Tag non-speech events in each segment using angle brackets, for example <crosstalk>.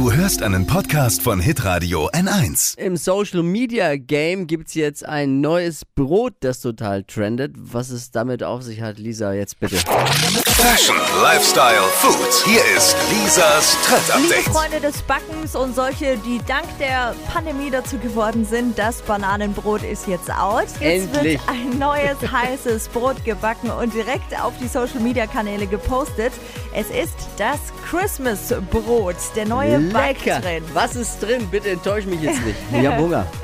Du hörst einen Podcast von Hitradio N1. Im Social Media Game gibt's jetzt ein neues Brot, das total trendet. Was es damit auf sich hat, Lisa, jetzt bitte. Fashion, Lifestyle, Food. Hier ist Lisas Trend Liebe. Freunde des Backens und solche, die dank der Pandemie dazu geworden sind, das Bananenbrot ist jetzt out. Jetzt Endlich. wird ein neues <laughs> heißes Brot gebacken und direkt auf die Social Media Kanäle gepostet. Es ist das Christmas Brot, der neue Lecker. Backtrend. Was ist drin? Bitte enttäusch mich jetzt nicht. Ich hab Hunger. <laughs>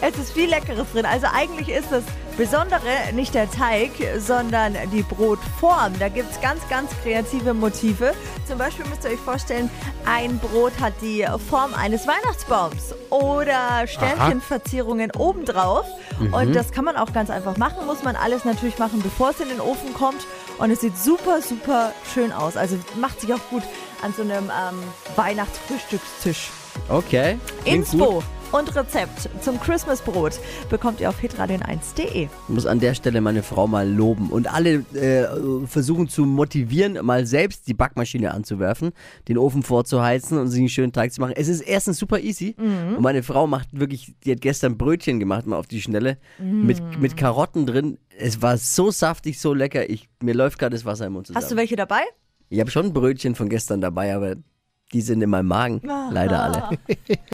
Es ist viel Leckeres drin. Also eigentlich ist das Besondere nicht der Teig, sondern die Brotform. Da gibt es ganz, ganz kreative Motive. Zum Beispiel müsst ihr euch vorstellen, ein Brot hat die Form eines Weihnachtsbaums oder Sternchenverzierungen obendrauf. Und das kann man auch ganz einfach machen. Muss man alles natürlich machen, bevor es in den Ofen kommt. Und es sieht super, super schön aus. Also macht sich auch gut an so einem ähm, Weihnachtsfrühstückstisch. Okay. klingt Inspo gut. Und Rezept zum Christmasbrot bekommt ihr auf hitradion1.de. Ich muss an der Stelle meine Frau mal loben und alle äh, versuchen zu motivieren, mal selbst die Backmaschine anzuwerfen, den Ofen vorzuheizen und sich einen schönen Teig zu machen. Es ist erstens super easy und meine Frau macht wirklich, die hat gestern Brötchen gemacht, mal auf die Schnelle, mit, mit Karotten drin. Es war so saftig, so lecker. Ich, mir läuft gerade das Wasser im Mund zusammen. Hast du welche dabei? Ich habe schon Brötchen von gestern dabei, aber die sind in meinem Magen. Leider alle. <laughs>